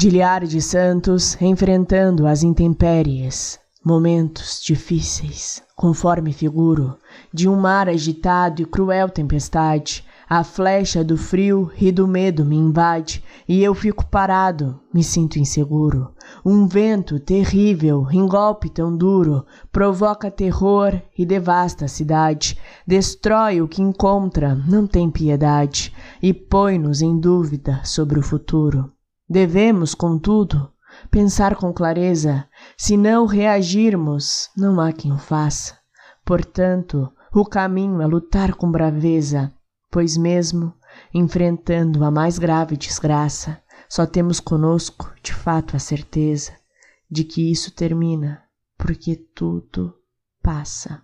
Diliar de Santos enfrentando as intempéries, momentos difíceis, conforme figuro, de um mar agitado e cruel tempestade, a flecha do frio e do medo me invade, e eu fico parado, me sinto inseguro. Um vento terrível, em golpe tão duro, provoca terror e devasta a cidade, destrói o que encontra, não tem piedade, e põe-nos em dúvida sobre o futuro. Devemos, contudo, pensar com clareza, se não reagirmos, não há quem o faça. Portanto, o caminho é lutar com braveza, pois mesmo enfrentando a mais grave desgraça, só temos conosco, de fato, a certeza de que isso termina, porque tudo passa.